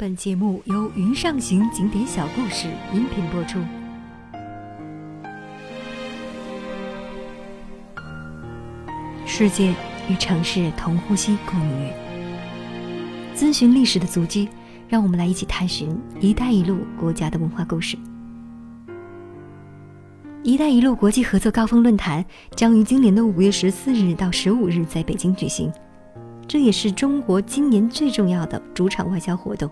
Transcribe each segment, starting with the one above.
本节目由云上行景点小故事音频播出。世界与城市同呼吸共命运。遵循历史的足迹，让我们来一起探寻“一带一路”国家的文化故事。“一带一路”国际合作高峰论坛将于今年的五月十四日到十五日在北京举行，这也是中国今年最重要的主场外交活动。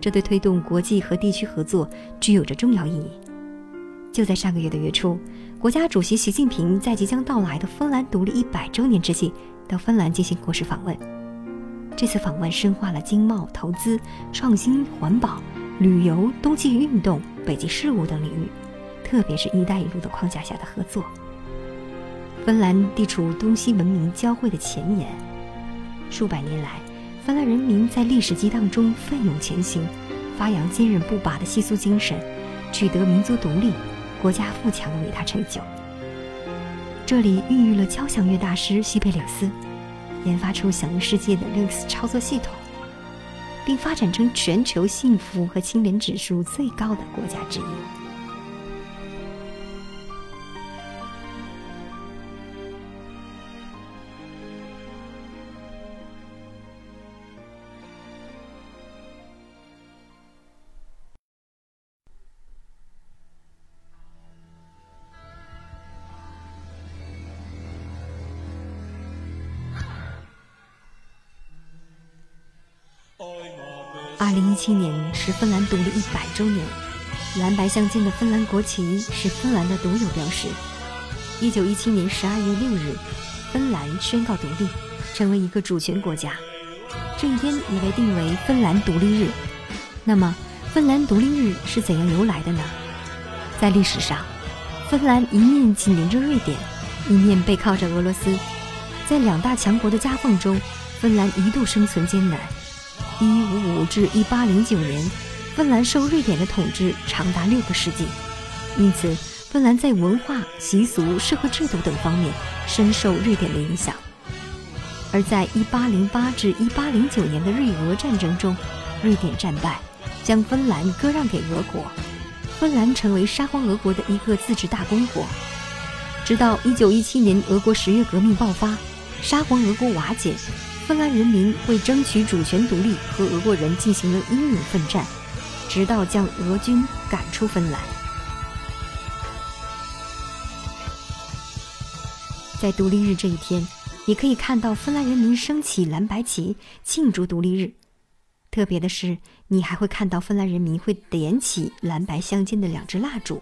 这对推动国际和地区合作具有着重要意义。就在上个月的月初，国家主席习近平在即将到来的芬兰独立一百周年之际，到芬兰进行国事访问。这次访问深化了经贸、投资、创新、环保、旅游、冬季运动、北极事务等领域，特别是一带一路的框架下的合作。芬兰地处东西文明交汇的前沿，数百年来。芬兰人民在历史激荡中奋勇前行，发扬坚韧不拔的西苏精神，取得民族独立、国家富强的伟大成就。这里孕育了交响乐大师西贝柳斯，研发出享誉世界的 Linux 操作系统，并发展成全球幸福和清廉指数最高的国家之一。二零一七年是芬兰独立一百周年，蓝白相间的芬兰国旗是芬兰的独有标识。一九一七年十二月六日，芬兰宣告独立，成为一个主权国家。这一天也被定为芬兰独立日。那么，芬兰独立日是怎样由来的呢？在历史上，芬兰一面紧邻着瑞典，一面背靠着俄罗斯，在两大强国的夹缝中，芬兰一度生存艰难。一五五至一八零九年，芬兰受瑞典的统治长达六个世纪，因此芬兰在文化、习俗、社会制度等方面深受瑞典的影响。而在一八零八至一八零九年的瑞俄战争中，瑞典战败，将芬兰割让给俄国，芬兰成为沙皇俄国的一个自治大公国。直到一九一七年俄国十月革命爆发，沙皇俄国瓦解。芬兰人民为争取主权独立，和俄国人进行了英勇奋战，直到将俄军赶出芬兰。在独立日这一天，你可以看到芬兰人民升起蓝白旗庆祝独立日。特别的是，你还会看到芬兰人民会点起蓝白相间的两支蜡烛。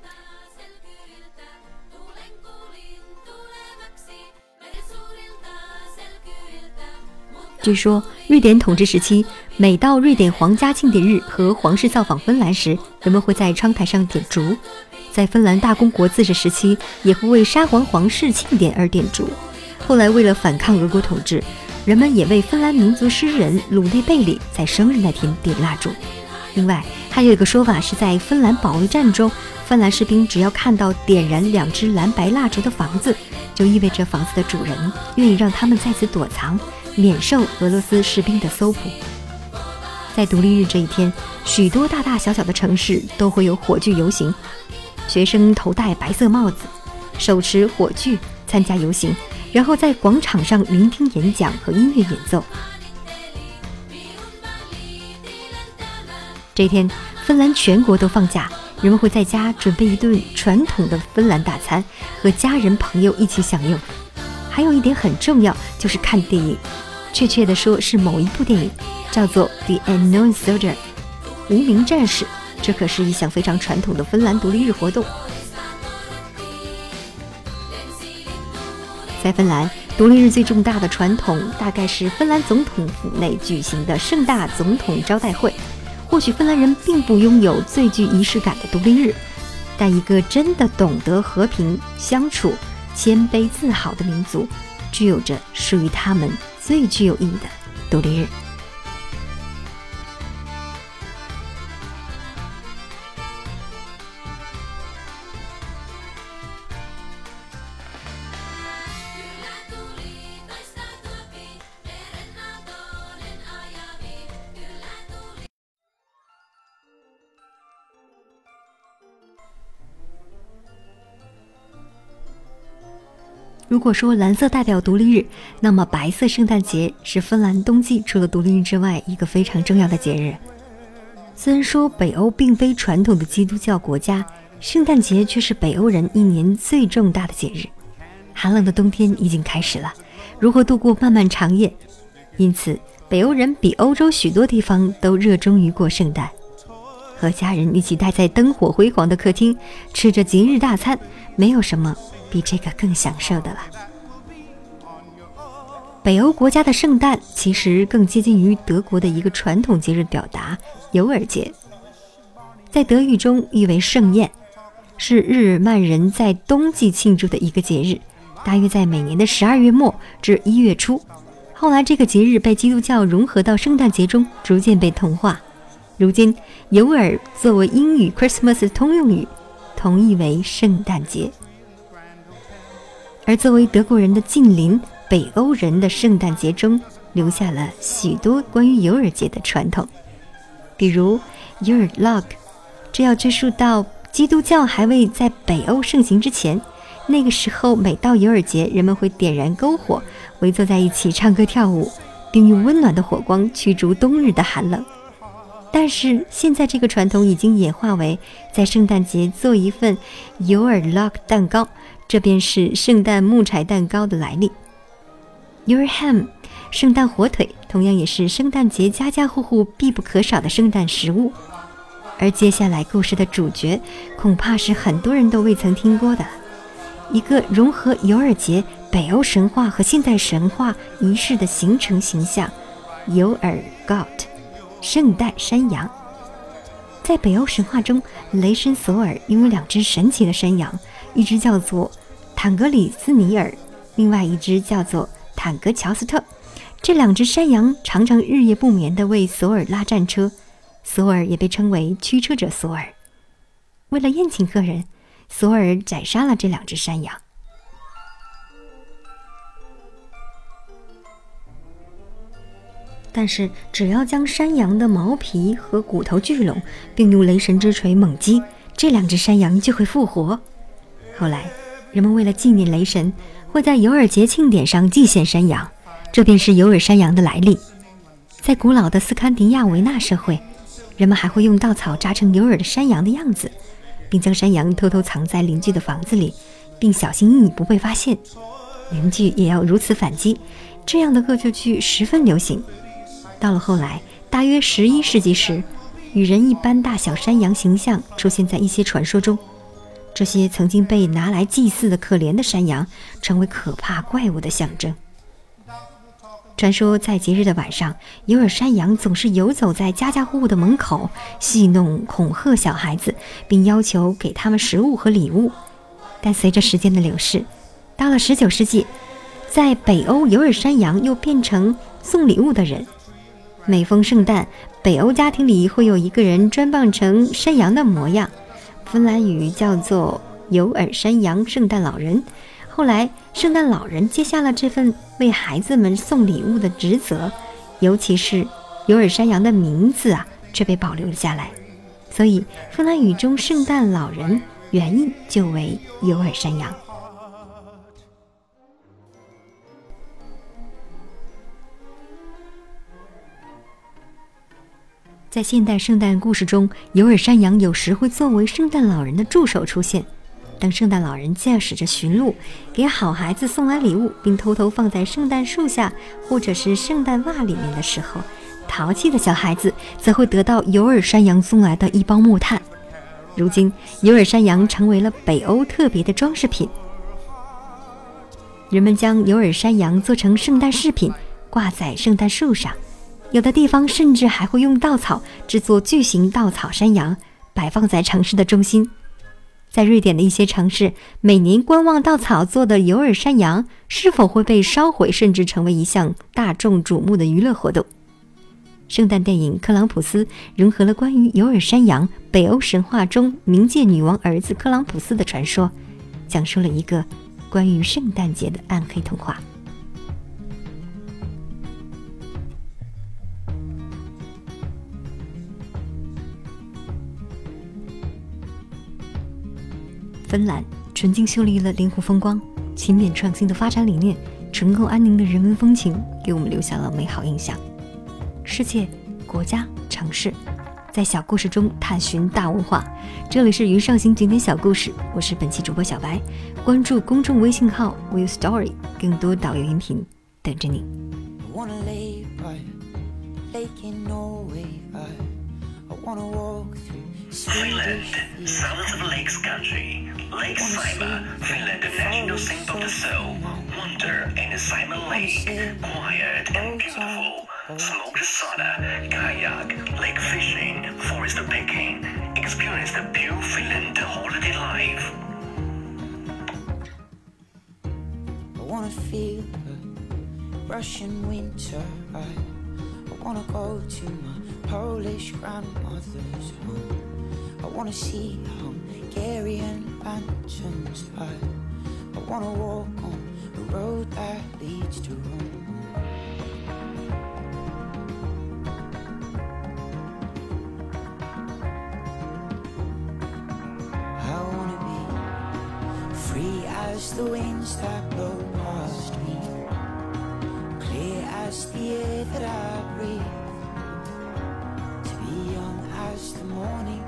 据说，瑞典统治时期，每到瑞典皇家庆典日和皇室造访芬兰时，人们会在窗台上点烛；在芬兰大公国自治时期，也会为沙皇皇室庆典而点烛。后来，为了反抗俄国统治，人们也为芬兰民族诗人鲁内贝里在生日那天点蜡烛。另外，还有一个说法是在芬兰保卫战中，芬兰士兵只要看到点燃两支蓝白蜡烛的房子，就意味着房子的主人愿意让他们在此躲藏。免受俄罗斯士兵的搜捕。在独立日这一天，许多大大小小的城市都会有火炬游行，学生头戴白色帽子，手持火炬参加游行，然后在广场上聆听演讲和音乐演奏。这天，芬兰全国都放假，人们会在家准备一顿传统的芬兰大餐，和家人朋友一起享用。还有一点很重要，就是看电影。确切的说，是某一部电影，叫做《The Unknown Soldier》，无名战士。这可是一项非常传统的芬兰独立日活动。在芬兰，独立日最重大的传统大概是芬兰总统府内举行的盛大总统招待会。或许芬兰人并不拥有最具仪式感的独立日，但一个真的懂得和平相处、谦卑自豪的民族，具有着属于他们。最具有意义的独立日。如果说蓝色代表独立日，那么白色圣诞节是芬兰冬季除了独立日之外一个非常重要的节日。虽然说北欧并非传统的基督教国家，圣诞节却是北欧人一年最重大的节日。寒冷的冬天已经开始了，如何度过漫漫长夜？因此，北欧人比欧洲许多地方都热衷于过圣诞，和家人一起待在灯火辉煌的客厅，吃着节日大餐，没有什么比这个更享受的了。北欧国家的圣诞其实更接近于德国的一个传统节日表达——尤尔节，在德语中意为盛宴，是日耳曼人在冬季庆祝的一个节日，大约在每年的十二月末至一月初。后来，这个节日被基督教融合到圣诞节中，逐渐被同化。如今，尤尔作为英语 Christmas 的通用语，同义为圣诞节。而作为德国人的近邻。北欧人的圣诞节中留下了许多关于尤尔节的传统，比如尤尔 log，这要追溯到基督教还未在北欧盛行之前。那个时候，每到尤尔节，人们会点燃篝火，围坐在一起唱歌跳舞，并用温暖的火光驱逐冬日的寒冷。但是现在，这个传统已经演化为在圣诞节做一份尤尔 lock 蛋糕，这便是圣诞木柴蛋糕的来历。Your ham，圣诞火腿同样也是圣诞节家家户户必不可少的圣诞食物。而接下来故事的主角，恐怕是很多人都未曾听过的，一个融合尤尔节、北欧神话和现代神话仪式的形成形象——尤尔 God，圣诞山羊。在北欧神话中，雷神索尔拥有两只神奇的山羊，一只叫做坦格里斯尼尔，另外一只叫做。坦格乔斯特，这两只山羊常常日夜不眠地为索尔拉战车，索尔也被称为驱车者索尔。为了宴请客人，索尔宰杀了这两只山羊。但是，只要将山羊的毛皮和骨头聚拢，并用雷神之锤猛击，这两只山羊就会复活。后来，人们为了纪念雷神。会在尤尔节庆典上祭献山羊，这便是尤尔山羊的来历。在古老的斯堪迪亚维纳社会，人们还会用稻草扎成尤尔的山羊的样子，并将山羊偷偷藏在邻居的房子里，并小心翼翼不被发现。邻居也要如此反击，这样的恶作剧十分流行。到了后来，大约十一世纪时，与人一般大小山羊形象出现在一些传说中。这些曾经被拿来祭祀的可怜的山羊，成为可怕怪物的象征。传说在节日的晚上，尤尔山羊总是游走在家家户户的门口，戏弄、恐吓小孩子，并要求给他们食物和礼物。但随着时间的流逝，到了19世纪，在北欧，尤尔山羊又变成送礼物的人。每逢圣诞，北欧家庭里会有一个人装扮成山羊的模样。芬兰语叫做尤尔山羊圣诞老人。后来，圣诞老人接下了这份为孩子们送礼物的职责，尤其是尤尔山羊的名字啊，却被保留了下来。所以，芬兰语中圣诞老人原意就为尤尔山羊。在现代圣诞故事中，尤尔山羊有时会作为圣诞老人的助手出现。当圣诞老人驾驶着驯鹿，给好孩子送来礼物，并偷偷放在圣诞树下或者是圣诞袜里面的时候，淘气的小孩子则会得到尤尔山羊送来的一包木炭。如今，尤尔山羊成为了北欧特别的装饰品。人们将尤尔山羊做成圣诞饰品，挂在圣诞树上。有的地方甚至还会用稻草制作巨型稻草山羊，摆放在城市的中心。在瑞典的一些城市，每年观望稻草做的尤尔山羊是否会被烧毁，甚至成为一项大众瞩目的娱乐活动。圣诞电影《克朗普斯》融合了关于尤尔山羊北欧神话中冥界女王儿子克朗普斯的传说，讲述了一个关于圣诞节的暗黑童话。芬兰纯净秀丽的灵湖风光，勤勉创新的发展理念，淳厚安宁的人文风情，给我们留下了美好印象。世界、国家、城市，在小故事中探寻大文化。这里是云上行景点小故事，我是本期主播小白。关注公众微信号 Will Story，更多导游音频等着你。Finland, south of Lakes country. Lake Saimaa, Finland, the national symbol of the soul. Wonder in the Saimaa Lake, quiet and beautiful. Smoked sauna, kayak, lake fishing, forest picking. Experience the pure Finland holiday life. I wanna feel the Russian winter. I, I wanna go to my Polish grandmother's home. I wanna see Hungarian lanterns I, I wanna walk on a road that leads to Rome I wanna be free as the winds that blow past me. Clear as the air that I breathe. To be young as the morning